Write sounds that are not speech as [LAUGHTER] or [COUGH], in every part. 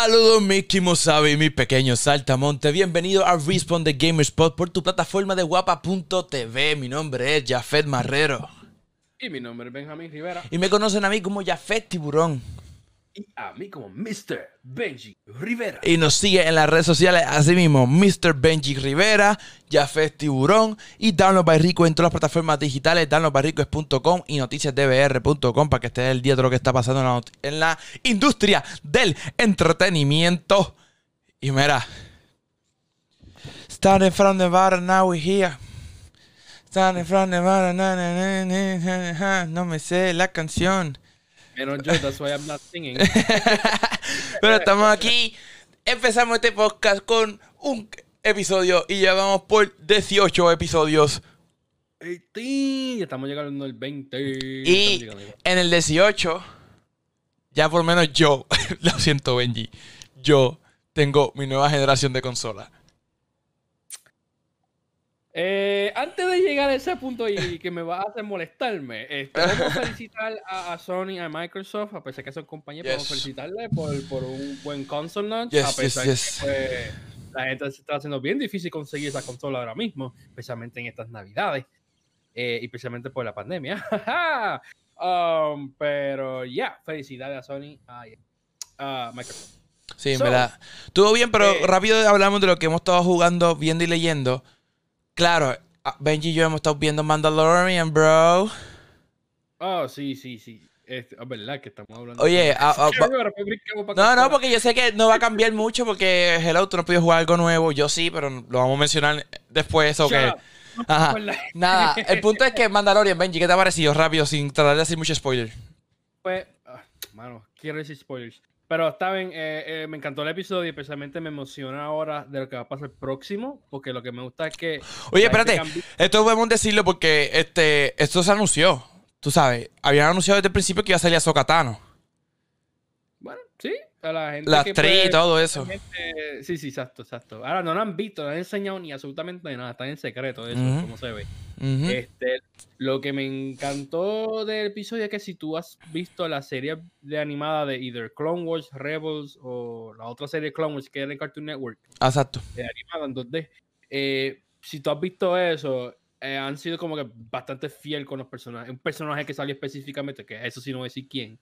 Saludos Mickey Mosabi, mi pequeño saltamonte. Bienvenido a Respawn de GamerSpot por tu plataforma de guapa.tv. Mi nombre es Jafet Marrero. Y mi nombre es Benjamín Rivera. Y me conocen a mí como Jafet Tiburón. Y a mí como Mr. Benji Rivera. Y nos sigue en las redes sociales así mismo, Mr. Benji Rivera, Jafet Tiburón y Download by Rico en todas las plataformas digitales, downloadbyrico.com y noticiasdbr.com para que esté el día de lo que está pasando en la, industria del entretenimiento. Y mira, starting from the bottom, now we here. Starting from the bottom, na, na, na, no me sé la canción. Menos yo, that's why I'm not singing. Pero estamos aquí. Empezamos este podcast con un episodio y ya vamos por 18 episodios. 18, estamos llegando al 20. Y en el 18, ya por lo menos yo, [LAUGHS] lo siento Benji, yo tengo mi nueva generación de consola. Eh, antes de llegar a ese punto y [LAUGHS] que me va a hacer molestarme, este, vamos a felicitar a, a Sony y a Microsoft, a pesar que son compañías, Yes. vamos a felicitarle por, por un buen console launch, Yes, a pesar yes, que pues, la gente se está haciendo bien difícil conseguir esa consola ahora mismo, especialmente en estas navidades, eh, y especialmente por la pandemia. [LAUGHS] Um, pero ya, felicidades a Sony y a Microsoft. Sí, So, verdad. Estuvo bien, pero eh, rápido hablamos de lo que hemos estado jugando, viendo y leyendo. Claro, ah, Benji y yo hemos estado viendo Mandalorian, bro. Oh, sí, sí, sí. Es es verdad que estamos hablando. Oye, ah, ah, [LAUGHS] brincamos pa' No, no, porque yo sé que no va a cambiar mucho porque Hello, tú no puedes jugar algo nuevo. Yo sí, pero lo vamos a mencionar después. Ok. Shut up. Ajá. Nada, el punto es que [LAUGHS] Mandalorian, Benji, ¿qué te ha parecido? Rápido, sin tratar de hacer mucho spoiler. Pues, ah, mano, quiero decir spoilers. Pero está bien, eh, eh, me encantó el episodio y especialmente me emociona ahora de lo que va a pasar próximo, porque lo que me gusta es que... Oye, espérate. Esto podemos decirlo porque este, esto se anunció. Tú sabes, habían anunciado desde el principio que iba a salir a Sokatano. Bueno, sí, a la gente La que, actriz y pues, todo eso. realmente- Sí, sí, exacto, exacto. Ahora no lo han visto, no han enseñado ni absolutamente nada, está en secreto eso, Ujú. como se ve. Ujú. Este, lo que me encantó del episodio es que si tú has visto la serie de animada de either Clone Wars, Rebels o la otra serie Clone Wars que era en Cartoon Network, Exacto. de animada en 2D, eh, si tú has visto eso, eh, han sido como que bastante fiel con los personajes. Un personaje que salió específicamente, que eso sí no voy a decir quién.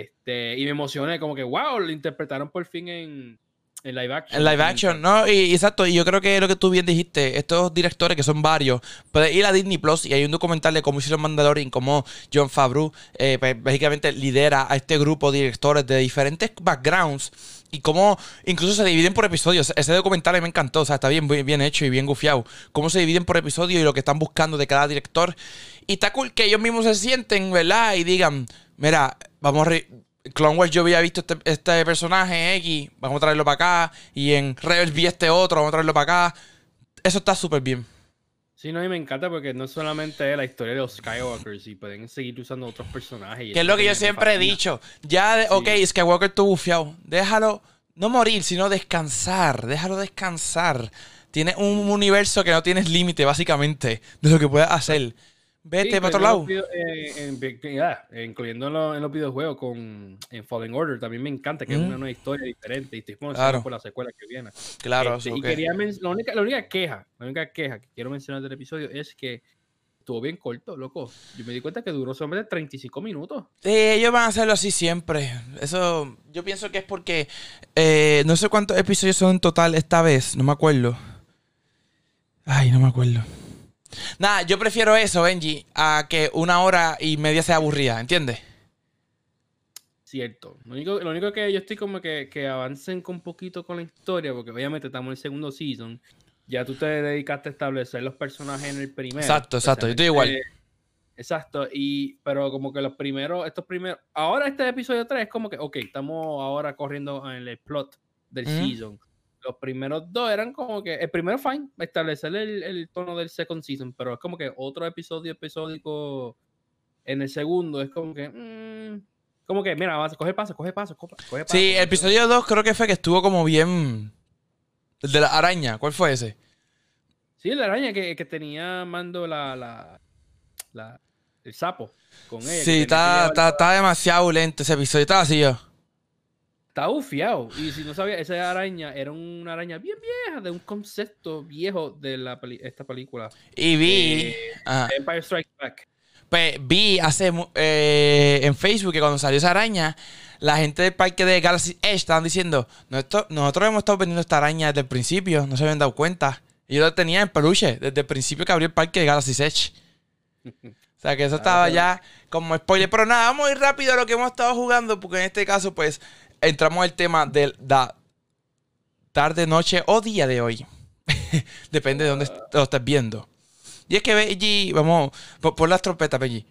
Este, y me emocioné, como que wow, lo interpretaron por fin en, en live action. En live action, ¿no? Y, exacto, y yo creo que lo que tú bien dijiste, estos directores que son varios, puedes ir a Disney Plus y hay un documental de cómo hicieron Mandalorian, cómo John Favreau, eh, pues, básicamente lidera a este grupo de directores de diferentes backgrounds y cómo incluso se dividen por episodios. Ese documental me encantó, o sea, está bien, bien, hecho y bien gufiado. Cómo se dividen por episodio y lo que están buscando de cada director. Y está cool que ellos mismos se sienten, ¿verdad? Y digan, mira, vamos a... re- Clone Wars yo había visto este, este personaje X, vamos a traerlo para acá. Y en Rebels vi este otro, vamos a traerlo para acá. Eso está súper bien. Sí, no, y me encanta porque no solamente es la historia de los Skywalkers y pueden seguir usando otros personajes. Que es lo que yo siempre he dicho. Ya, de, Sí. ok, Skywalker estuvo bufiado. Déjalo, no morir, sino descansar. Déjalo descansar. Tiene un universo que no tienes límite, básicamente, de lo que puedes hacer. Vete Sí, para otro en lado. eh, en eh, incluyendo en los, en los videojuegos con en Fallen Order, también me encanta que es Mm. una nueva historia diferente y estoy Claro. por la secuela que viene. Claro, Este, y quería la, única, la única queja, la única queja que quiero mencionar del episodio es que estuvo bien corto, loco. Yo me di cuenta que duró solamente 35 minutos. Sí, ellos van a hacerlo así siempre. Eso, yo pienso que es porque eh, no sé cuántos episodios son en total esta vez, no me acuerdo. Ay, no me acuerdo. Nada, yo prefiero eso, Benji, a que una hora y media sea aburrida, ¿entiendes? Cierto. Lo único, lo único que yo estoy como que, que avancen con un poquito con la historia, porque obviamente estamos en el segundo season. Ya tú te dedicaste a establecer los personajes en el primero. Exacto, exacto, yo estoy igual. especialmente- Exacto, y pero como que los primeros, estos primeros, ahora este episodio 3 es como que, ok, estamos ahora corriendo en el plot del season. Los primeros dos eran como que, el primero fine, establecer el, el tono del second season, pero es como que otro episodio episódico en el segundo es como que, mm, como que, mira, vas, coge paso, coge paso, coge, paso. Sí, el episodio 2 creo que fue que estuvo como bien... El de la araña, ¿cuál fue ese? Sí, la araña que, que tenía mando la, la, la- el sapo con ella. Sí, está, está, está demasiado lento ese episodio. Estaba así yo. Está bufiado. Y si no sabía, esa araña era una araña bien vieja, de un concepto viejo de la peli- esta película. Y vi. Eh. Empire Strikes Back. Pues vi hace eh, en Facebook que cuando salió esa araña, la gente del parque de Galaxy Edge estaban diciendo, "Nosotros- nosotros hemos estado vendiendo esta araña desde el principio, no se habían dado cuenta. Y yo la tenía en peluche desde el principio que abrió el parque de Galaxy Edge. [LAUGHS] O sea que eso estaba ya como spoiler. Pero nada, vamos a ir rápido a lo que hemos estado jugando, porque en este caso, pues, entramos al tema de la tarde, noche o día de hoy. [LAUGHS] Depende de dónde lo estés viendo. Y es que Benji, vamos, por, por las trompetas, Benji.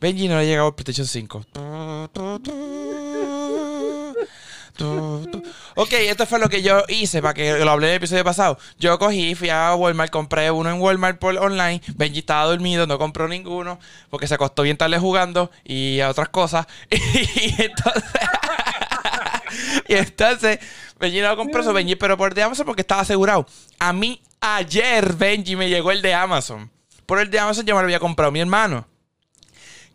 Benji no le ha llegado el PlayStation 5. Ok, esto fue lo que yo hice para que lo hablé en el episodio pasado. Yo cogí, fui a Walmart, compré uno en Walmart por online. Benji estaba dormido, no compró ninguno porque se acostó bien tarde jugando y a otras cosas. [LAUGHS] y entonces. y entonces, Benji no lo compró, eso Benji, pero por el de Amazon porque estaba asegurado. A mí, ayer, Benji, me llegó el de Amazon. Por el de Amazon yo me lo había comprado mi hermano.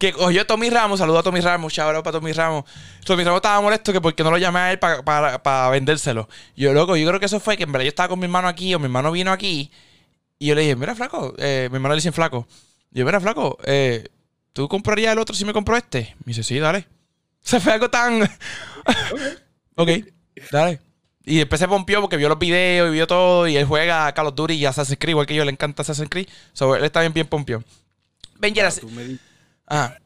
Que cogió Tommy Ramos, saludo a Tommy Ramos, out para Tommy Ramos. Tommy Ramos estaba molesto que porque no lo llamé a él para, para, para vendérselo. Yo, loco, yo creo que eso fue que en verdad yo estaba con mi hermano aquí, o mi hermano vino aquí, y yo le dije, mira, flaco, eh, mi hermano le dice flaco. Yo, mira, flaco, eh, ¿tú comprarías el otro si me compro este? Me dice, sí, dale. [LAUGHS] Se fue algo tan. [LAUGHS] ok, dale. Y después se pompió porque vio los videos y vio todo. Y él juega a Call of Duty y Assassin's Creed, igual que yo, le encanta Assassin's Creed. So, él está bien, bien pompió. Así- Tú me, Ah,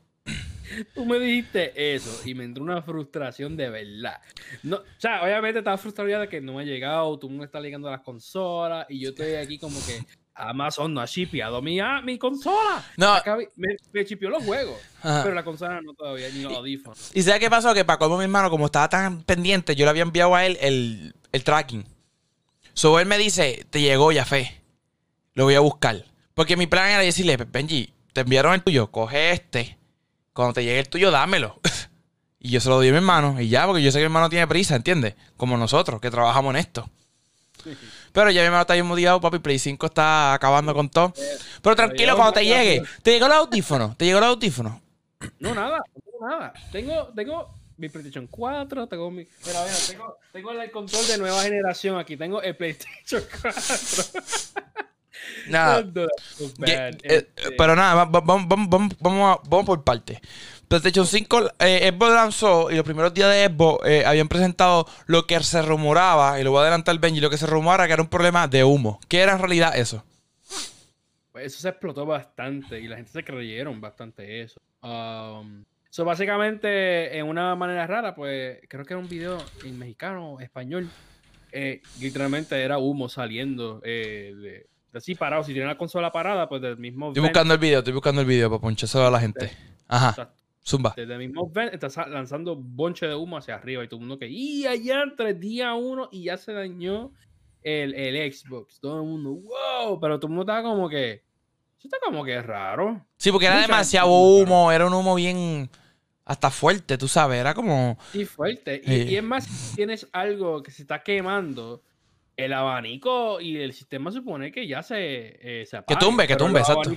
tú me dijiste eso y me entró una frustración de verdad. No, o sea, obviamente estaba frustrado ya de que no me ha llegado, tú me estás ligando a las consolas y yo estoy aquí como que Amazon no ha shipeado mi, ah, mi consola. No. Acá me, me shipeó los juegos, Ajá. pero la consola no todavía, ni los audífonos. ¿Y sabes qué pasó? Que para colmo mi hermano, como estaba tan pendiente, yo le había enviado a él el, el tracking. So él me dice, te llegó ya fe. Lo voy a buscar. Porque mi plan era decirle, Benji, te enviaron el tuyo, coge este. Cuando te llegue el tuyo, dámelo. [LAUGHS] y yo se lo doy a mi hermano. Y ya, porque yo sé que mi hermano tiene prisa, ¿entiendes? Como nosotros, que trabajamos en esto. [LAUGHS] Pero ya mi hermano está bien motivado, papi. Play 5 está acabando con todo. Pero tranquilo, cuando te llegue. ¿Te llegó el audífono? ¿Te llegó el audífono? [CLEARS THROAT] No, nada, no tengo nada. Tengo, tengo mi PlayStation 4, tengo mi. Mira, mira, tengo, tengo el control de nueva generación aquí. Tengo el PlayStation 4. [LAUGHS] Nada. Eh, este, pero nada, va- va- vamos, vamos, vamos, vamos, a- vamos por parte. PlayStation 5, eh, Xbox lanzó y los primeros días de Xbox eh, habían presentado lo que se rumoraba, y lo voy a adelantar Benji, lo que se rumoraba que era un problema de humo. ¿Qué era en realidad eso? pues eso se explotó bastante y la gente se creyeron bastante eso. Um, so básicamente, en una manera rara, pues creo que era un video en mexicano, español. eh, literalmente era humo saliendo eh, de así parado. Si tiene la consola parada, pues del mismo. Estoy buscando el video, estoy buscando el video para ponchárselo a la gente. Ajá, Exacto. zumba. Desde el mismo vent está sa- lanzando bonche de humo hacia arriba y todo el mundo que, y allá entre día uno y ya se dañó el, el Xbox. Todo el mundo, wow, pero todo el mundo estaba como que, eso está como que raro. Sí, porque era demasiado humo, era un humo bien hasta fuerte, tú sabes, era como... Sí, fuerte. Y, Sí. y es más, si tienes algo que se está quemando, el abanico y el sistema supone que ya se, eh, se apague, tumbe, que tumbe, exacto.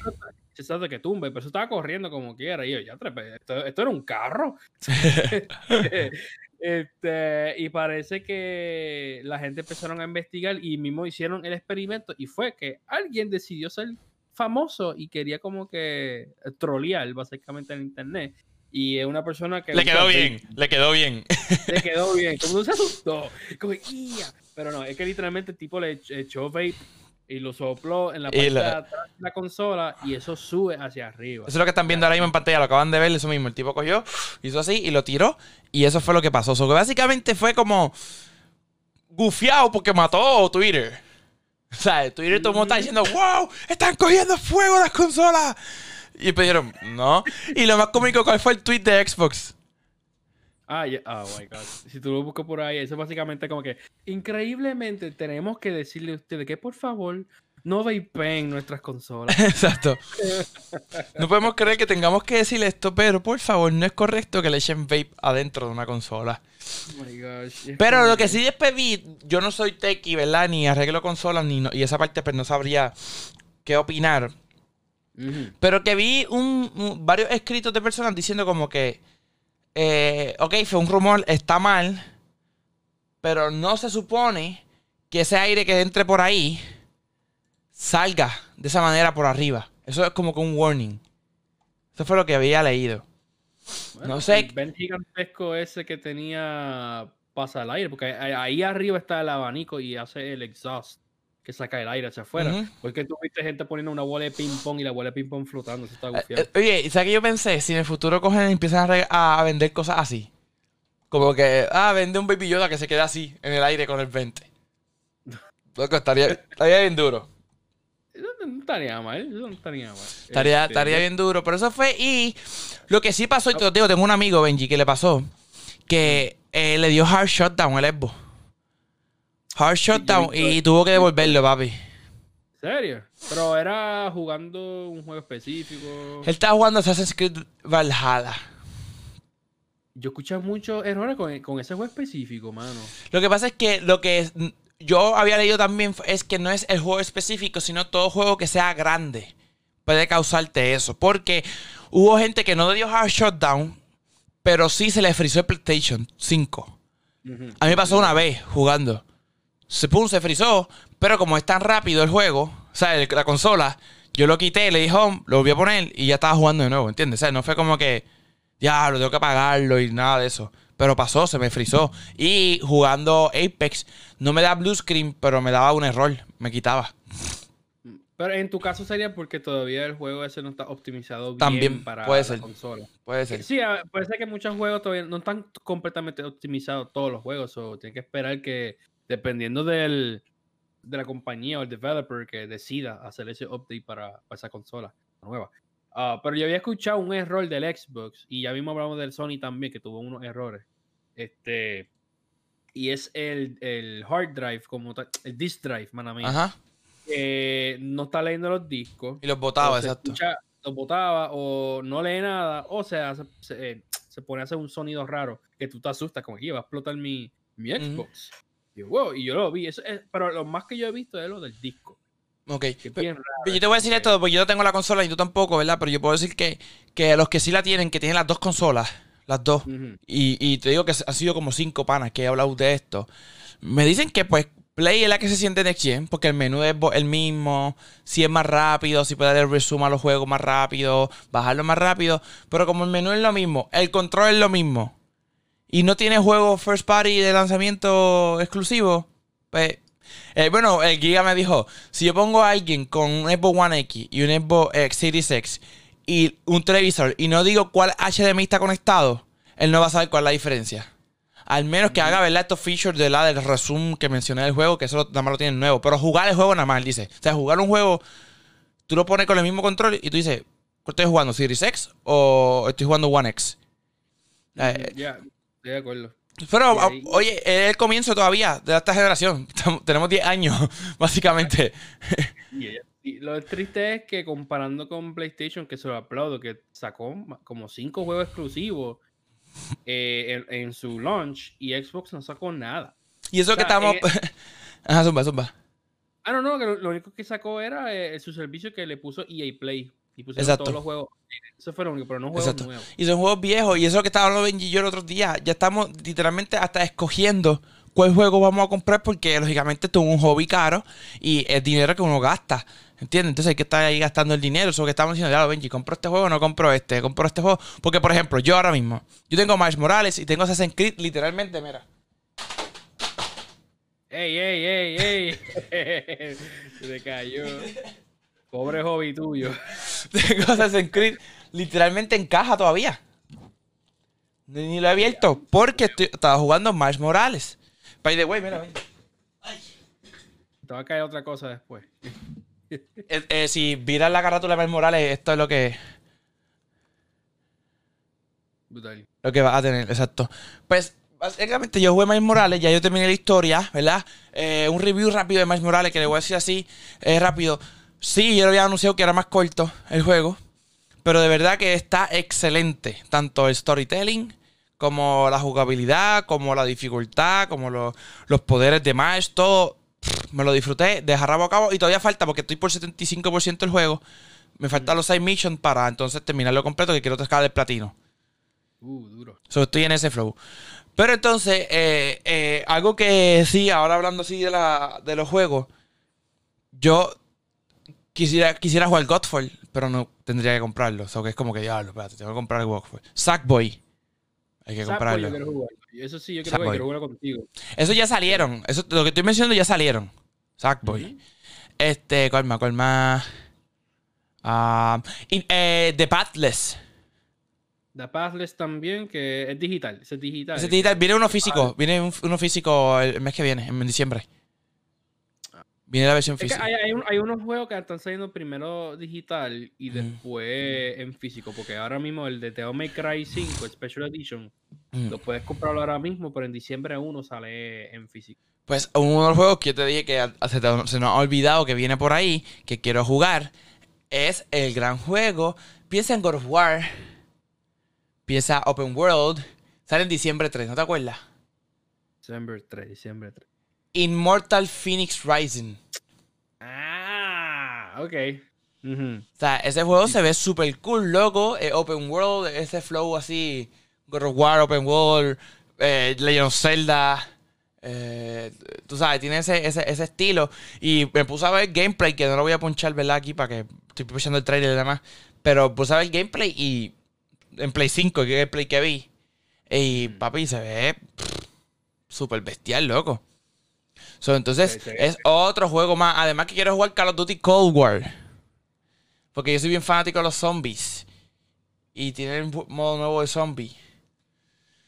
Exacto, que tumbe, pero eso estaba corriendo como quiera. Y yo, ya esto, esto era un carro. [LAUGHS] [LAUGHS] este, y parece que la gente empezaron a investigar y mismo hicieron el experimento y fue que alguien decidió ser famoso y quería como que trolear básicamente en internet. Y es una persona que... Le quedó bien, le quedó bien. Le quedó bien. El mundo se asustó. Como, "Ia". Pero no, es que literalmente el tipo le ech- echó vape y lo sopló en la parte la- de atrás de la consola y eso sube hacia arriba. Eso es lo que están viendo ahora mismo en pantalla, lo acaban de ver, eso mismo. El tipo cogió, hizo así y lo tiró. Y eso fue lo que pasó. Que básicamente fue como gufiado porque mató Twitter. [LAUGHS] O sea, Twitter todo el mundo está diciendo, wow, están cogiendo fuego las consolas. Y pidieron, no. Y lo más cómico, ¿cuál fue el tweet de Xbox? Ah, ya- oh my god. Si tú lo buscas por ahí, eso es básicamente como que increíblemente tenemos que decirle a ustedes que por favor no vapeen nuestras consolas. [LAUGHS] Exacto. No podemos creer que tengamos que decir esto, pero por favor, no es correcto que le echen vape adentro de una consola. Oh my gosh. Pero lo que sí después vi, yo no soy techie, ¿verdad? Ni arreglo consolas, ni no- y esa parte pues no sabría qué opinar. Pero que vi un, un- varios escritos de personas diciendo como que eh, ok, fue un rumor, está mal, pero no se supone que ese aire que entre por ahí salga de esa manera por arriba. Eso es como que un warning. Eso fue lo que había leído. Bueno, No sé. El vent gigantesco ese que tenía pasa el aire, porque ahí ahí arriba está el abanico y hace el exhaust que saca el aire hacia afuera. Porque tú viste gente poniendo una bola de ping pong y la bola de ping pong flotando. Eso está Eh, gufiado. eh, Oye, ¿y ¿sabes qué yo pensé? Si en el futuro cogen y empiezan a, vender cosas así. Como que, ah, vende un Baby Yoda que se queda así, en el aire con el 20. [LAUGHS] Loco, estaría, estaría bien duro. Eso no estaría mal, eso no estaría mal. Estaría, Este, estaría bien duro. Pero eso fue. Y lo que sí pasó, y te lo digo, tengo un amigo, Benji, que le pasó. Que eh, le dio hard shutdown el Xbox. Hard shutdown visto- y tuvo que devolverlo, papi. ¿En serio? Pero era jugando un juego específico. Él estaba jugando Assassin's Creed Valhalla. Yo escuché muchos errores con, con ese juego específico, mano. Lo que pasa es que lo que es- yo había leído también es que no es el juego específico, sino todo juego que sea grande puede causarte eso. Porque hubo gente que no le dio hard shutdown, pero sí se le frizó el PlayStation 5. Ujú. A mí me pasó una vez jugando. Se pum, se frizó, pero como es tan rápido el juego, o sea, la consola, yo lo quité, le dije home, lo volví a poner y ya estaba jugando de nuevo, ¿entiendes? O sea, no fue como que, ya, lo tengo que apagarlo y nada de eso. Pero pasó, se me frizó. Y jugando Apex, no me da blue screen, pero me daba un error, me quitaba. Pero en tu caso sería porque todavía el juego ese no está optimizado bien También para puede la ser. consola. Puede ser. Sí, puede ser que muchos juegos todavía no están completamente optimizados todos los juegos. O tienes que esperar que, dependiendo del, de la compañía o el developer que decida hacer ese update para, para esa consola nueva. Ah, pero yo había escuchado un error del Xbox y ya mismo hablamos del Sony también, que tuvo unos errores. Este, y es el, el hard drive, como tal, el disk drive, mana mía, Ajá. que no está leyendo los discos Y los botaba, exacto. escucha- lo botaba o no lee nada o sea, se, se, se pone a hacer un sonido raro que tú te asustas como que "Iba a explotar mi, mi. Xbox. Yo, wow, y yo lo vi, eso es- pero lo más que yo he visto es lo del disco. Ok. Pero yo te voy a decir esto, porque yo no tengo la consola y tú tampoco, ¿verdad? Pero yo puedo decir que, que los que sí la tienen, que tienen las dos consolas, las dos, y, y te digo que ha sido como cinco panas que he hablado de esto, me dicen que pues Play es la que se siente Next Gen, porque el menú es el mismo, si es más rápido, si puede dar resume a los juegos más rápido, bajarlo más rápido, pero como el menú es lo mismo, el control es lo mismo, y no tiene juegos first party de lanzamiento exclusivo, pues eh, bueno, el Giga me dijo, si yo pongo a alguien con un Xbox One X y un Xbox X Series X y un televisor y no digo cuál HDMI está conectado, él no va a saber cuál es la diferencia. Al menos que haga, ¿verdad? Estos features de la del resumen que mencioné del juego, que eso nada más lo tienen nuevo. Pero jugar el juego nada más, él dice. O sea, jugar un juego, tú lo pones con el mismo control y tú dices, ¿estoy jugando Series X o estoy jugando One X? Eh, Ya, estoy de acuerdo. pero, Y a- ahí- oye, es el comienzo todavía de esta generación. [LAUGHS] Estamos- tenemos 10 años, [LAUGHS] básicamente. [LAUGHS] Y lo triste es que comparando con PlayStation, que se lo aplaudo, que sacó como cinco juegos exclusivos eh, en, en su launch y Xbox no sacó nada. Y eso O que sea, estamos. eh, Ajá, zumba, zumba. Ah, no, no, que lo, lo único que sacó era eh, su servicio que le puso EA Play. Y pusieron Exacto. todos los juegos. Eso fue lo único, pero no juegos Exacto. nuevos. Y son juegos viejos. Y eso que estaba hablando Benji y yo el otro día. Ya estamos literalmente hasta escogiendo cuál juego vamos a comprar. Porque lógicamente esto es un hobby caro. Y es dinero que uno gasta. ¿Entiendes? Entonces hay que estar ahí gastando el dinero. Eso que estamos diciendo, ya Benji, compro este juego o no compro este. Compro este juego. Porque, por ejemplo, yo ahora mismo. Yo tengo Miles Morales y tengo Assassin's Creed literalmente, mira. ¡Ey, ey, ey, ey! [LAUGHS] Se cayó. Pobre hobby tuyo. [LAUGHS] Tengo Assassin's Creed literalmente en caja todavía. Ni, ni lo he abierto porque estoy- estaba jugando Miles Morales. By the way, mira, ven. Te va a caer otra cosa después. [LAUGHS] Eh, eh, si viras la carátula de Miles Morales, esto es lo que, Brutal. lo que vas a tener, exacto. Pues, básicamente yo jugué Miles Morales, ya yo terminé la historia, ¿verdad? Eh, un review rápido de Miles Morales, que le voy a decir así, eh, rápido. Sí, yo lo había anunciado que era más corto el juego, pero de verdad que está excelente. Tanto el storytelling, como la jugabilidad, como la dificultad, como lo- los poderes de Miles, todo. pff, Me lo disfruté de jarrabo a cabo y todavía falta porque estoy por 75% del juego. Me faltan los 6 missions para entonces terminarlo completo que quiero tocar el platino. Uh, duro. So, estoy en ese flow. Pero entonces, eh, eh, algo que sí, ahora hablando así de, la, de los juegos, yo quisiera, quisiera jugar Godfall, pero no tendría que comprarlo. O sea, que es como que, diablo, espérate, tengo que comprar Godfall. Sackboy. Hay que comprarlo. yo quiero jugar. Eso sí, yo Sackboy. jugar, quiero jugar contigo. Eso ya salieron. Eso, lo que estoy mencionando ya salieron. Sackboy. Este, ¿cuál más? ¿Cuál más? Ah, eh, The Pathless. The Pathless también, que es digital. Ese es digital. Ese digital, viene uno físico. Viene un- uno físico el mes que viene, en diciembre. Viene la versión Es física. hay, hay un- hay unos juegos que están saliendo primero digital y después en físico. Porque ahora mismo el de Devil May Cry 5, el Special Edition, Mm. lo puedes comprarlo ahora mismo, pero en diciembre 1 sale en físico. Pues uno de los juegos que yo te dije que se, te- se nos ha olvidado que viene por ahí, que quiero jugar, es el gran juego. Piensa en God of War. Piensa Open World. Sale en diciembre 3, ¿no te acuerdas? Diciembre 3, diciembre 3. Immortal Phoenix Rising. Ah, ok. O sea, ese juego se ve súper cool, loco. eh, open World, ese flow así. God of War, Open World, eh, Legend of Zelda. eh, tú sabes, tiene ese, ese, ese estilo. Y me puse a ver gameplay, que no lo voy a ponchar, ¿verdad? Aquí para que estoy pushando el trailer y demás. Pero puse a ver gameplay y. En Play 5, que es el play que vi. Y papi, se ve súper bestial, loco. So, entonces, Sí, sí, es otro juego más. Además que quiero jugar Call of Duty Cold War. Porque yo soy bien fanático de los zombies. Y tienen un modo nuevo de zombie.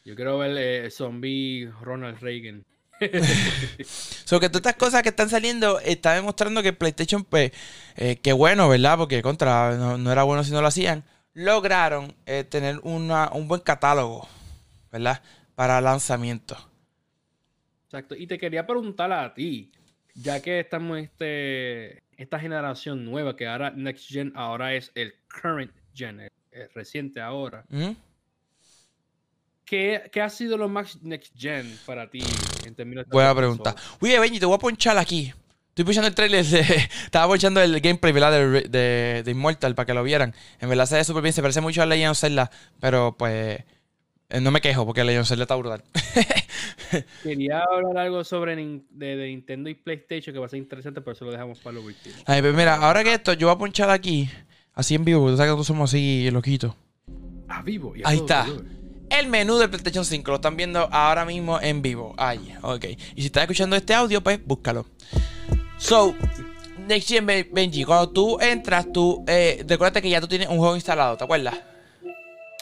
Yo quiero ver eh, Zombie Ronald Reagan. [LAUGHS] So que todas estas cosas que están saliendo está demostrando que PlayStation, pues, eh, qué bueno, ¿verdad? Porque contra, no, no era bueno si no lo hacían. Lograron eh, tener una, un buen catálogo, ¿verdad? Para lanzamiento. Exacto. Y te quería preguntar a ti, ya que estamos este, esta generación nueva, que ahora Next Gen ahora es el current gen, el, el reciente ahora. ¿Mm? ¿Qué, qué ha sido lo más Next Gen para ti en términos de Buena pregunta. Oye, Benji, te voy a ponchar aquí. Estoy ponchando el trailer de. [LAUGHS] Estaba ponchando el gameplay, ¿verdad? De, de, de Immortal para que lo vieran. En verdad se ve súper bien. Se parece mucho a Legend of Zelda. Pero pues. eh, No me quejo porque Legend of Zelda está brutal. [LAUGHS] Quería hablar algo sobre de, de Nintendo y PlayStation que va a ser interesante, pero eso lo dejamos para lo último. Ay, pues mira, ahora que esto, yo voy a ponchar aquí. Así en vivo, porque tú sabes que nosotros somos así loquitos. Ah, vivo. y a Ahí está. color. El menú del PlayStation 5 lo están viendo ahora mismo en vivo. Ahí, ok. Y si estás escuchando este audio, pues búscalo. So, Next Gen Ben- Benji, cuando tú entras, tú. Eh, recuerda que ya tú tienes un juego instalado, ¿te acuerdas?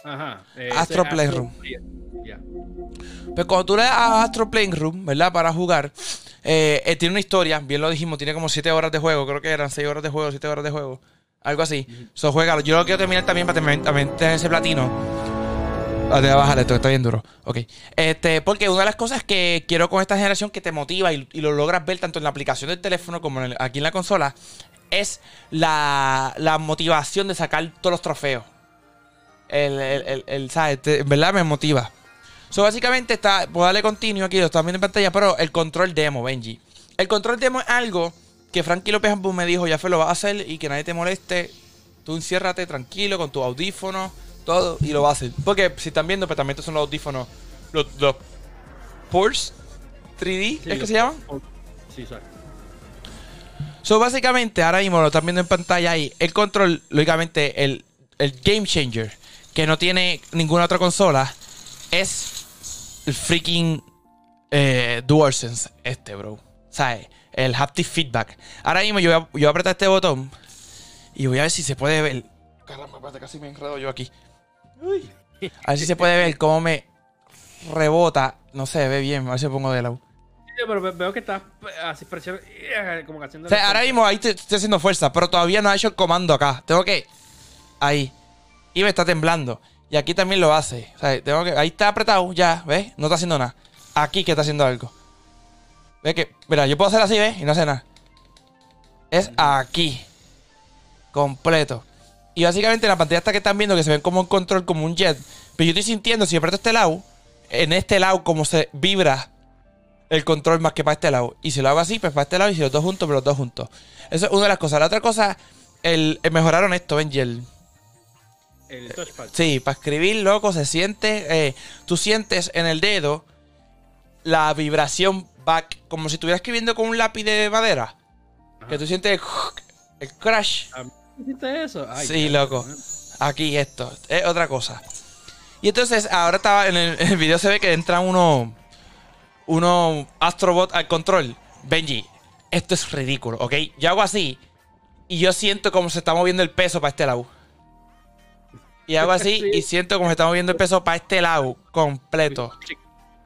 Ajá. eh, Astro Playroom. Play- Pues cuando tú le das a Astro Playing Room, ¿verdad? Para jugar, eh, eh, tiene una historia, bien lo dijimos, tiene como 7 horas de juego, creo que eran 6 horas de juego, 7 horas de juego, algo así. So, juégalo. Yo lo quiero terminar también para terminar- también tener ese platino. Ah, te voy a bajar esto, que está bien duro. Ok. Este, porque una de las cosas que quiero con esta generación que te motiva y, y lo logras ver tanto en la aplicación del teléfono como en el- aquí en la consola es la, la motivación de sacar todos los trofeos. El, el, el- el, ¿sabes? Te- en verdad me motiva. So, básicamente está, puedo darle continuo aquí, lo están viendo en pantalla, pero el control demo, Benji. El control demo es algo que Frankie López Ambú me dijo, ya fue, lo vas a hacer y que nadie te moleste. Tú enciérrate tranquilo con tu audífono, todo, y lo vas a hacer. Porque si están viendo, pues también estos son los audífonos, los, los Pulse 3D, Sí, ¿es que se llaman? Sí, sorry. So, básicamente, ahora mismo lo están viendo en pantalla ahí. El control, lógicamente, el, el Game Changer, que no tiene ninguna otra consola, es el freaking eh, DualSense este, bro. ¿Sabes? El haptic feedback. Ahora mismo yo voy, a, yo voy a apretar este botón y voy a ver si se puede ver. Caramba, espérate, casi me enredo yo aquí. Uy. A ver si se puede ver cómo me rebota. No se ve bien, a ver si me pongo de lado. Sí, pero ve- veo que estás eh, así presionando, eh, como que haciendo. O sea, ahora mismo ahí te- estoy haciendo fuerza, pero todavía no ha hecho el comando acá. Tengo que. Ahí. Y me está temblando. Y aquí también lo hace. Tengo que. Ahí está apretado, ya, ¿ves? No está haciendo nada. Aquí que está haciendo algo. ¿Ves que? Mira, yo puedo hacer así, ¿ves? Y no hace nada. Es aquí. Completo. Y básicamente en la pantalla esta que están viendo, que se ven como un control, como un jet. Pero yo estoy sintiendo, si aprieto este lado, en este lado, como se vibra el control más que para este lado. Y si lo hago así, pues para este lado. Y si los dos juntos, pues los dos juntos. Eso es una de las cosas. La otra cosa, el, mejoraron esto, Benji. El, El touchpad. Sí, para escribir, loco, se siente. eh, tú sientes en el dedo la vibración back, como si estuvieras escribiendo con un lápiz de madera. Que tú sientes el, [LAUGHS] el crash. ¿Hiciste eso? Ay, Sí, loco. Aquí esto, es otra cosa. Y entonces, ahora estaba en el, en [LAUGHS] el video se ve que entra uno. Uno Astrobot al control. Benji, esto es ridículo, ¿ok? Yo hago así y yo siento como se está moviendo el peso para este lado. Y hago así Sí. y siento como se está moviendo el peso para este lado completo. Estoy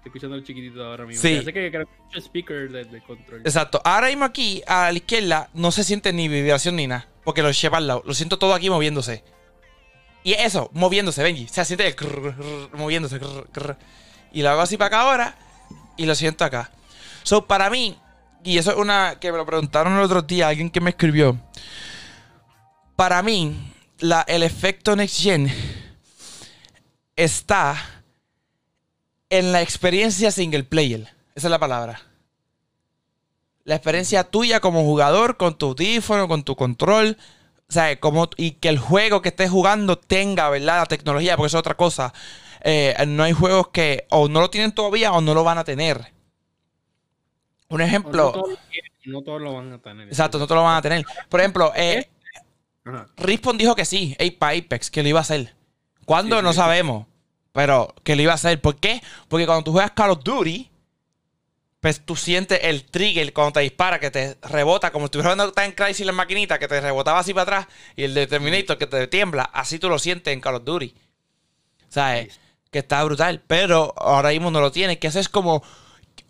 escuchando el chiquitito ahora mismo. Sí. Parece que el speaker de, de control. Exacto. Ahora mismo aquí, a la izquierda, no se siente ni vibración ni nada. Porque lo lleva al lado. Lo siento todo aquí moviéndose. Y eso, moviéndose, Benji. Se siente el crrr, crrr, moviéndose. crrr. Y lo hago así para acá ahora. Y lo siento acá. So, para mí, y eso es una que me lo preguntaron el otro día, alguien que me escribió. Para mí, la, el efecto Next Gen está en la experiencia single player. Esa es la palabra. La experiencia tuya como jugador, con tu audífono, con tu control. O sea, como, y que el juego que estés jugando tenga, ¿verdad? La tecnología, porque eso es otra cosa. Eh, no hay juegos que o no lo tienen todavía o no lo van a tener. Un No, ejemplo. todos no todos lo van a tener. Exacto, no te lo van a tener. Por ejemplo, eh, Ajá. Respawn dijo que sí, Apex, que lo iba a hacer. ¿Cuándo? Sí, no sí. sabemos. Pero que lo iba a hacer. ¿Por qué? Porque cuando tú juegas Call of Duty, pues tú sientes el trigger cuando te dispara, que te rebota, como si estuvieras jugando Time Crisis en maquinita, que te rebotaba así para atrás, y el de Terminator que te tiembla, así tú lo sientes en Call of Duty. ¿Sabes? Que está brutal. Pero ahora mismo no lo tiene. Que eso es como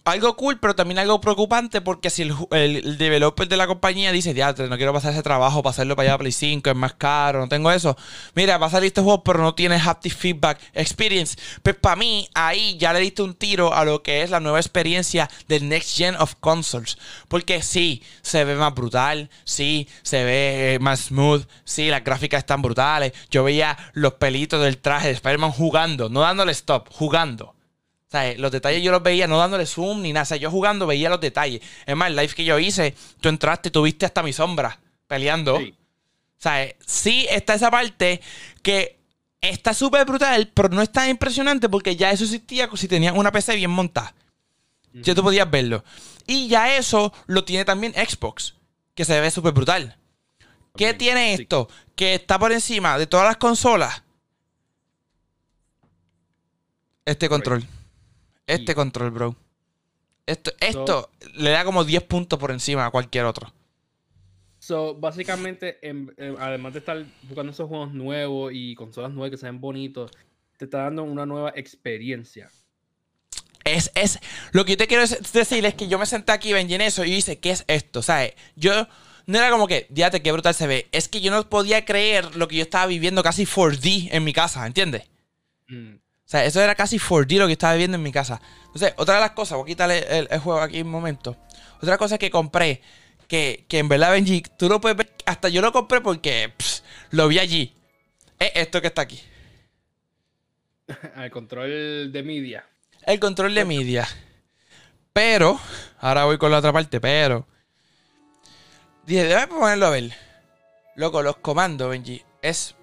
algo cool, pero también algo preocupante porque si el, el- el developer de la compañía dice, ya, no quiero pasar ese trabajo para hacerlo para allá a Play 5, es más caro, no tengo eso. Mira, va a salir este juego, pero no tiene haptic feedback experience. Pues para mí, ahí ya le diste un tiro a lo que es la nueva experiencia del Next Gen of Consoles. Porque sí, se ve más brutal, sí, se ve eh, más smooth, sí, las gráficas están brutales. Yo veía los pelitos del traje de Spider-Man jugando, no dándole stop, jugando. Sea, los detalles yo los veía no dándole zoom ni nada. O sea, yo jugando veía los detalles. Es más, el live que yo hice, tú entraste y tuviste hasta mi sombra peleando. Sí. O sea, sí está esa parte que está súper brutal, pero no es tan impresionante porque ya eso existía si tenías una PC bien montada. Ya tú podías verlo. Y ya eso lo tiene también Xbox, que se ve súper brutal. ¿Qué tiene sí. esto? Que está por encima de todas las consolas. Este control. Este control, bro. Esto, esto le da como 10 puntos por encima a cualquier otro. So, básicamente, en- en- además de estar buscando esos juegos nuevos y consolas nuevas que se ven bonitos, te está dando una nueva experiencia. Es, es, lo que yo te quiero decir es que yo me senté aquí, Benji, en eso y hice, ¿qué es esto? ¿Sabes? Yo no era como que, fíjate qué brutal se ve. Es que yo no podía creer lo que yo estaba viviendo casi 4D en mi casa, ¿entiendes? Mm. O sea, eso era casi 4D lo que estaba viviendo en mi casa. Entonces, otra de las cosas, voy a quitarle el, el juego aquí un momento. Otra cosa que compré, que, que en verdad, Benji, tú lo puedes ver, hasta yo lo compré porque pss, lo vi allí. Es esto que está aquí. [LAUGHS] Al control de media. El control de media. Pero, ahora voy con la otra parte, pero. Dije, déjame ponerlo a ver. Loco, los comandos, Benji, es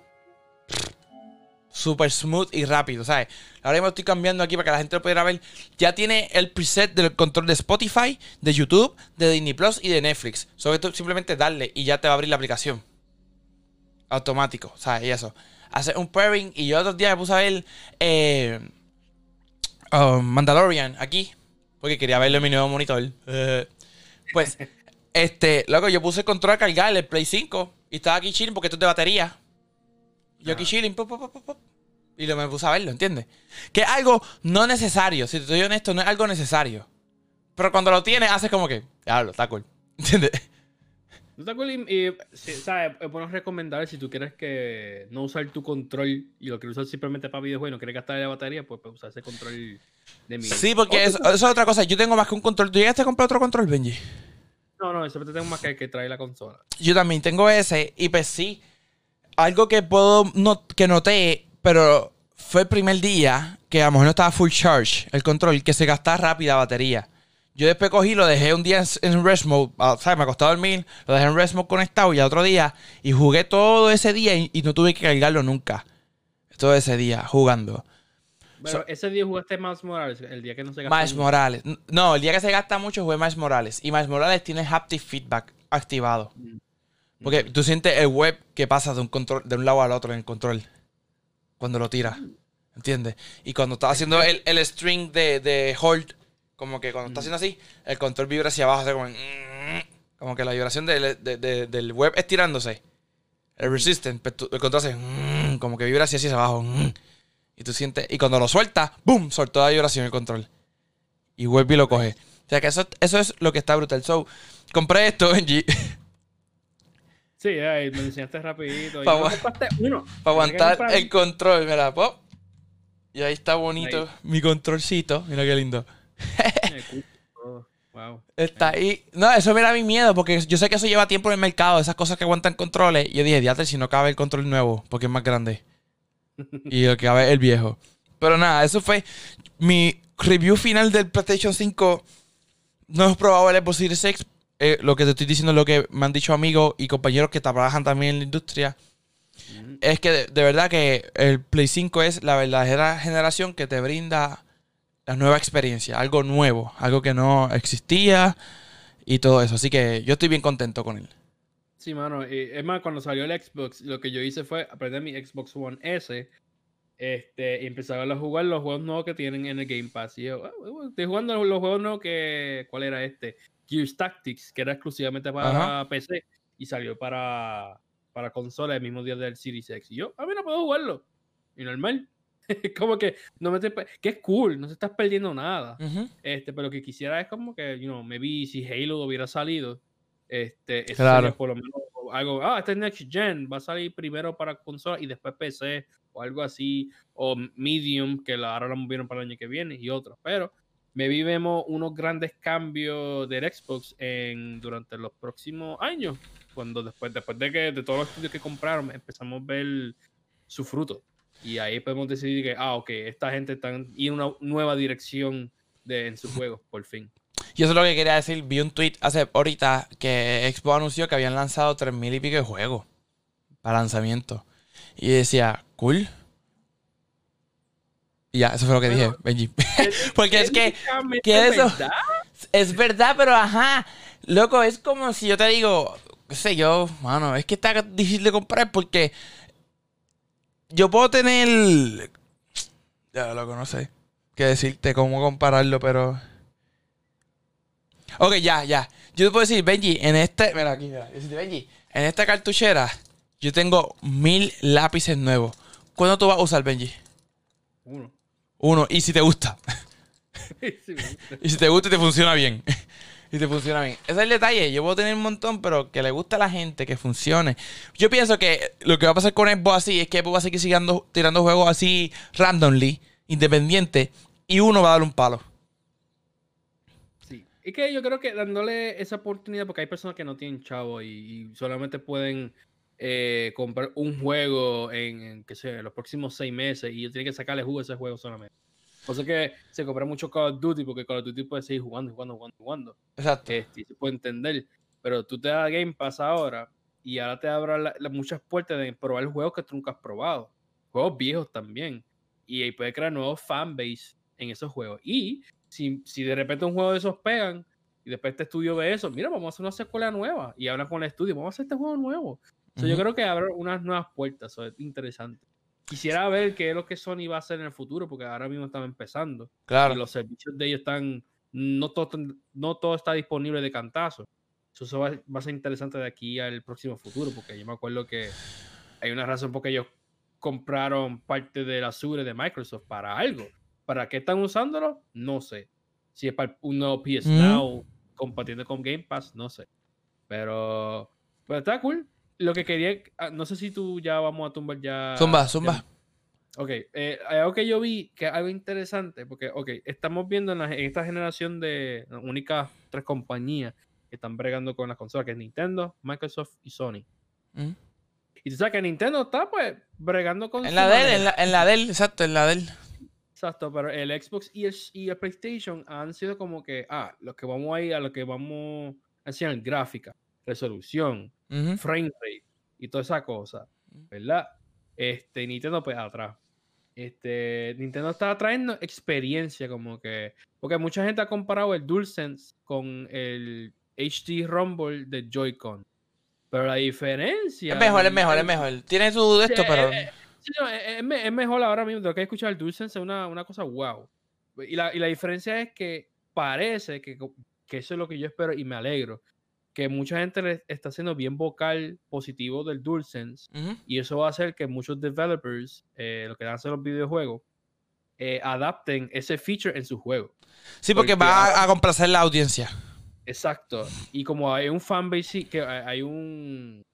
super smooth y rápido, ¿sabes? Ahora mismo estoy cambiando aquí para que la gente lo pudiera ver. Ya tiene el preset del control de Spotify, de YouTube, de Disney Plus y de Netflix. Sobre todo simplemente darle y ya te va a abrir la aplicación. Automático, ¿sabes? Y eso. Hace un pairing y yo otros días me puse a ver eh, um, Mandalorian aquí. Porque quería verlo en mi nuevo monitor. [LAUGHS] Pues, este, loco, yo puse el control a cargar el Play 5 y estaba aquí chilling porque esto es de batería. Yo aquí Ah. chilling, pop, pop, pop, pop, y lo me puse a verlo, ¿entiendes? Que es algo no necesario, si te estoy honesto, no es algo necesario. Pero cuando lo tienes, haces como que, diablo, está cool. [LAUGHS] ¿Entiendes? ¿No te acuerdas? Y, y, sí, ¿sabes? Es bueno recomendar si tú quieres que no usar tu control y lo quieres usar simplemente para videojuegos y no quieres gastar la batería, pues, pues usar ese control de media. Sí, porque eso, eso es otra cosa. Yo tengo más que un control. ¿Tú llegaste a comprar otro control, Benji? No, no, simplemente tengo más que, que traer la consola. Yo también tengo ese. Y pues sí. Algo que puedo no, que noté, pero fue el primer día que a lo mejor no estaba full charge el control, que se gastaba rápida batería. Yo después cogí, lo dejé un día en, en rest mode, ah, ¿sabes? Me acostaba a dormir, lo dejé en rest mode conectado y al otro día, y jugué todo ese día y, y no tuve que cargarlo nunca. todo ese día jugando. Pero So- ese día jugaste Miles Morales, el día que no se gastó Miles mucho. Morales. No, el día que se gasta mucho fue Miles Morales. Y Miles Morales tiene haptic feedback activado. Mm. Porque tú sientes el web que pasa de un control, de un lado al otro en el control. Cuando lo tiras. ¿Entiendes? Y cuando estás haciendo el, el string de, de hold, como que cuando estás haciendo así, el control vibra hacia abajo, hace como, en- como que la vibración del, de- de- del web estirándose. El resistant, tú- el control hace como que vibra así hacia abajo. Y tú sientes, y cuando lo sueltas, ¡boom! Soltó la vibración el control. Y vuelve y lo coge. O sea que eso, eso es lo que está brutal. So, compré esto, [LAUGHS] Benji. Sí, ay, me lo enseñaste rapidito. no. Para aguantar el control, mira, pop. Y ahí está bonito mi controlcito. Mira qué lindo. [LAUGHS] Wow. Está ahí. No, eso me da mi miedo porque yo sé que eso lleva tiempo en el mercado, esas cosas que aguantan controles. Y yo dije, diatre, si no cabe el control nuevo, porque es más grande. [LAUGHS] Y el que cabe es el viejo. Pero nada, eso fue mi review final del PlayStation 5. No he probado el Xbox Series X. Eh, lo que te estoy diciendo es lo que me han dicho amigos y compañeros que trabajan también en la industria. Mm. Es que de, de verdad que el Play 5 es la verdadera generación que te brinda la nueva experiencia, algo nuevo, algo que no existía y todo eso. Así que yo estoy bien contento con él. Sí, mano. y es más, cuando salió el Xbox, lo que yo hice fue aprender mi Xbox One S este, y empezar a jugar los juegos nuevos que tienen en el Game Pass. Y yo, "Ah, estoy jugando los juegos nuevos que. ¿Cuál era este? Gears Tactics, que era exclusivamente para PC y salió para, para consola el mismo día del Series X. Y yo, a mí no puedo jugarlo. Y normal. [LAUGHS] como que no me pe- que es cool, no se estás perdiendo nada. Ujú. Este, pero lo que quisiera es como que, you know, maybe si Halo hubiera salido, este, eso Claro. sería por lo menos algo, ah, este es Next Gen, va a salir primero para consola y después PC, o algo así, o Medium, que la, ahora lo movieron para el año que viene, y otros. Pero maybe vemos unos grandes cambios del Xbox en, durante los próximos años, cuando después, después de que de todos los estudios que compraron, empezamos a ver su fruto. Y ahí podemos decidir que, ah, ok, esta gente está en una nueva dirección de, en sus juegos, por fin. Y eso es lo que quería decir. Vi un tweet hace ahorita que Xbox anunció que habían lanzado 3.000 y pico de juegos para lanzamiento. Y decía, cool. Y ya, eso fue lo que dije. Benji. [LAUGHS] Porque es que que eso- ¿verdad? Es verdad, pero ajá. Loco, es como si yo te digo, qué sé yo, mano, es que está difícil de comprar porque yo puedo tener. Ya, loco, no sé qué decirte, cómo compararlo, pero. Ok, ya, ya. Yo te puedo decir, Benji, en este. Mira aquí, mira. Benji, en esta cartuchera yo tengo mil lápices nuevos. ¿Cuándo tú vas a usar, Benji? Uno. Uno, y si te [LAUGHS] gusta. Y si te gusta y te funciona bien. y te funciona bien. Ese es el detalle. Yo puedo tener un montón, pero que le gusta a la gente, que funcione. Yo pienso que lo que va a pasar con Xbox así es que Xbox va a seguir siguiendo, tirando juegos así randomly, independiente, y uno va a dar un palo. Sí. Es que yo creo que dándole esa oportunidad, porque hay personas que no tienen chavo y, y solamente pueden eh, comprar un juego en, en, qué sé, los próximos seis meses y ellos tienen que sacarle jugo a ese juego solamente. Por eso que se compra mucho Call of Duty, porque Call of Duty puede seguir jugando, jugando, jugando, jugando. Exacto. Este, y se puede entender. Pero tú te das Game Pass ahora y ahora te la- muchas puertas de probar juegos que tú nunca has probado. Juegos viejos también. Y ahí puede crear nuevos fanbase en esos juegos. Y si, si de repente un juego de esos pegan y después este estudio ve eso, mira, vamos a hacer una secuela nueva. Y hablan con el estudio, vamos a hacer este juego nuevo. So, Yo Ujú. creo que abre unas nuevas puertas. so, es interesante. Quisiera ver qué es lo que Sony va a hacer en el futuro, porque ahora mismo están empezando Claro. y los servicios de ellos están, no todo, no todo está disponible de cantazo. So, Eso va, va a ser interesante de aquí al próximo futuro, porque yo me acuerdo que hay una razón por que ellos compraron parte del Azure de Microsoft para algo. ¿Para qué están usándolo? No sé. Si es para un nuevo PS Mm. Now compartiendo con Game Pass, no sé. Pero, pero está cool. Lo que quería, ah, no sé si tú ya vamos a tumbar ya. Zumba, ya- zumba. Ok, eh, algo que yo vi que es algo interesante, porque, ok, estamos viendo en, la- en esta generación de las únicas tres compañías que están bregando con las consolas, que es Nintendo, Microsoft y Sony. Mm. Y tú sabes que Nintendo está, pues, bregando con... En la de él, manera. en la, en la de él, exacto, en la de él. Exacto, pero el Xbox y el, y el PlayStation han sido como que, ah, lo que vamos a ir a lo que vamos a enseñar gráfica, resolución, Ujú. frame rate y toda esa cosa, ¿verdad? Este, Nintendo pues atrás. Este, Nintendo está trayendo experiencia como que... Porque mucha gente ha comparado el DualSense con el HD Rumble de Joy-Con. Pero la diferencia... Es mejor, es mejor, es mejor. Tiene su de esto, pero... Eh, sí, no, es, es, mejor ahora mismo. Lo que he escuchado el DualSense es una, una cosa wow. Y la, y la diferencia es que parece que, que eso es lo que yo espero y me alegro que mucha gente le está haciendo bien vocal positivo del DualSense y eso va a hacer que muchos developers, eh, los que hacen los videojuegos, eh, adapten ese feature en su juego. Sí, porque, va a, complacer la audiencia. Exacto. Y como hay un fanbase, que hay un...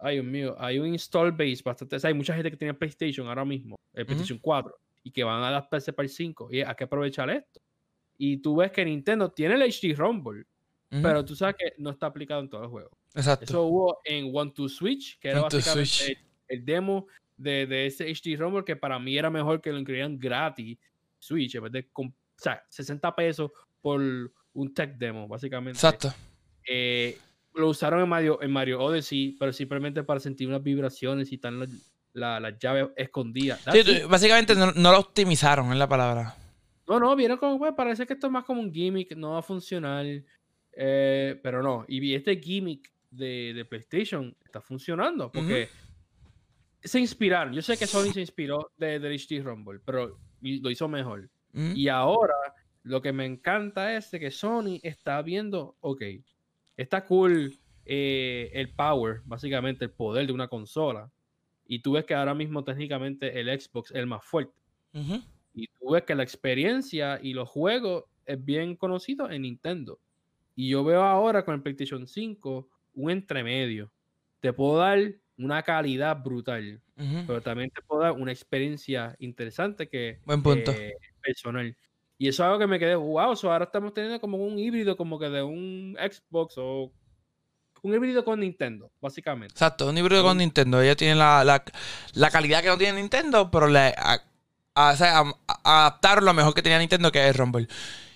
Ay, Dios mío, hay un install base bastante... hay mucha gente que tiene PlayStation ahora mismo, el PlayStation 4, y que van a adaptarse para el 5. Y hay que aprovechar esto. Y tú ves que Nintendo tiene el HD Rumble, pero tú sabes que no está aplicado en todos los juegos. Exacto. Eso hubo en One to Switch, que era básicamente el, demo de, de, ese HD Rumble, que para mí era mejor que lo incluyeran gratis Switch, en vez de, o sea, 60 pesos por un tech demo, básicamente. Exacto. Eh, lo usaron en Mario, en Mario Odyssey, pero simplemente para sentir unas vibraciones y están las la, llaves escondidas. Sí, básicamente no, no, lo optimizaron, es la palabra. No, no, vieron como, pues, parece que esto es más como un gimmick, no va a funcionar. Eh, pero no, y este gimmick de, de PlayStation está funcionando porque se inspiraron. Yo sé que Sony se inspiró de, del HD Rumble, pero lo hizo mejor. Y ahora lo que me encanta es que Sony está viendo, ok, está cool eh, el power, básicamente el poder de una consola. Y tú ves que ahora mismo técnicamente el Xbox es el más fuerte. Y tú ves que la experiencia y los juegos es bien conocido en Nintendo. Y yo veo ahora con el PlayStation 5 un entremedio. Te puedo dar una calidad brutal, pero también te puedo dar una experiencia interesante que Buen punto. Eh, personal. Y eso es algo que me quedé, wow, ahora estamos teniendo como un híbrido, como que de un Xbox o un híbrido con Nintendo, básicamente. Exacto, un híbrido con Nintendo. Ella tiene la, la, calidad que no tiene Nintendo, pero le a, adaptar lo mejor que tenía Nintendo, que es Rumble.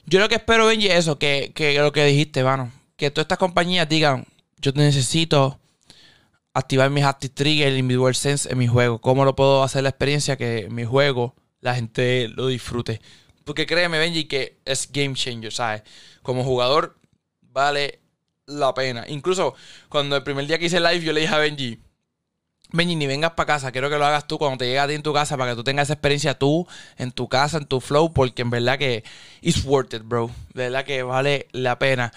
Yo lo que espero, Benji, es eso, que, lo que dijiste, mano. Que todas estas compañías digan, yo necesito activar mis Active Trigger y mi DualSense en mi juego. ¿Cómo lo puedo hacer la experiencia que mi juego la gente lo disfrute? Porque créeme, Benji, que es game changer, ¿sabes? Como jugador, vale la pena. Incluso cuando el primer día que hice live, yo le dije a Benji, Benji, ni vengas para casa, quiero que lo hagas tú cuando te llegue a ti en tu casa para que tú tengas esa experiencia tú, en tu casa, en tu flow, porque en verdad que it's worth it, bro. De verdad que vale la pena.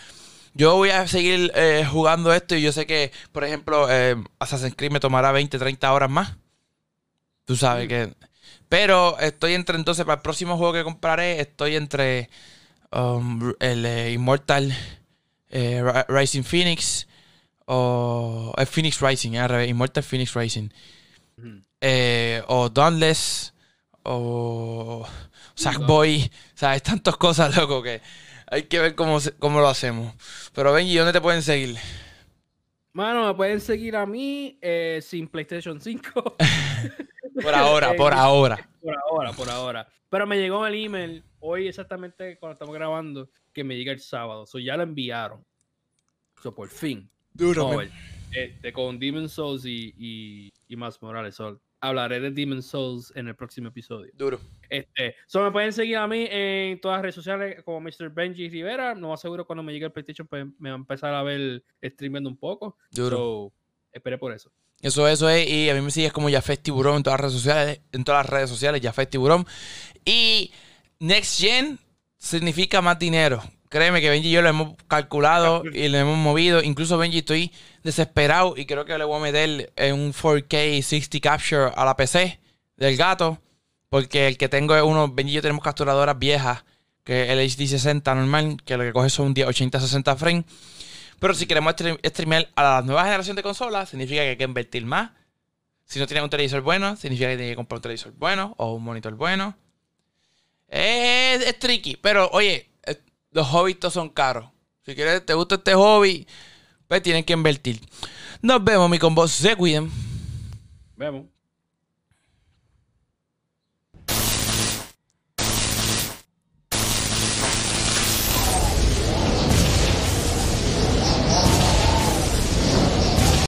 Yo voy a seguir eh, jugando esto y yo sé que, por ejemplo, eh, Assassin's Creed me tomará 20, 30 horas más. Tú sabes que... Pero estoy entre entonces, para el próximo juego que compraré, estoy entre um, el eh, Immortal Rising Phoenix o el Phoenix Rising, eh, Immortal Phoenix Rising. Eh, o Dauntless, o Sackboy. O sea, hay tantas cosas, [LAUGHS] loco, que hay que ver cómo, cómo lo hacemos. Pero Benji, ¿dónde te pueden seguir? Mano, me pueden seguir a mí eh, sin PlayStation 5. [LAUGHS] por ahora, [LAUGHS] por ahora. Por ahora, por ahora. Pero me llegó el email hoy exactamente cuando estamos grabando que me llega el sábado. So ya lo enviaron. So por fin. Duro, este, con Demon Souls y, y, más Morales. hablaré de Demon Souls en el próximo episodio. Duro. Este, so me pueden seguir a mí en todas las redes sociales como Mr. Benji Rivera. No aseguro cuando me llegue el PlayStation, pues me va a empezar a ver streamando un poco. Duro. esperé por eso. Eso, eso es. Y a mí me sigues como Jafet Tiburón en todas las redes sociales. En todas las redes sociales, Jafet Tiburón. Y Next Gen significa más dinero. Créeme que Benji y yo lo hemos calculado [LAUGHS] y lo hemos movido. Incluso Benji estoy desesperado y creo que le voy a meter en un 4K 60 capture a la PC del gato. Porque el que tengo es uno, Benji y yo tenemos capturadoras viejas, que es el HD 60 normal, que lo que coge son 80-60 frames. Pero si queremos streamear a la nueva generación de consolas, significa que hay que invertir más. Si no tienes un televisor bueno, significa que tienes que comprar un televisor bueno o un monitor bueno. Es, es tricky, pero oye, los hobbies son caros. Si quieres, te gusta este hobby, pues tienes que invertir. Nos vemos, mi combo. Se cuiden. Vemos.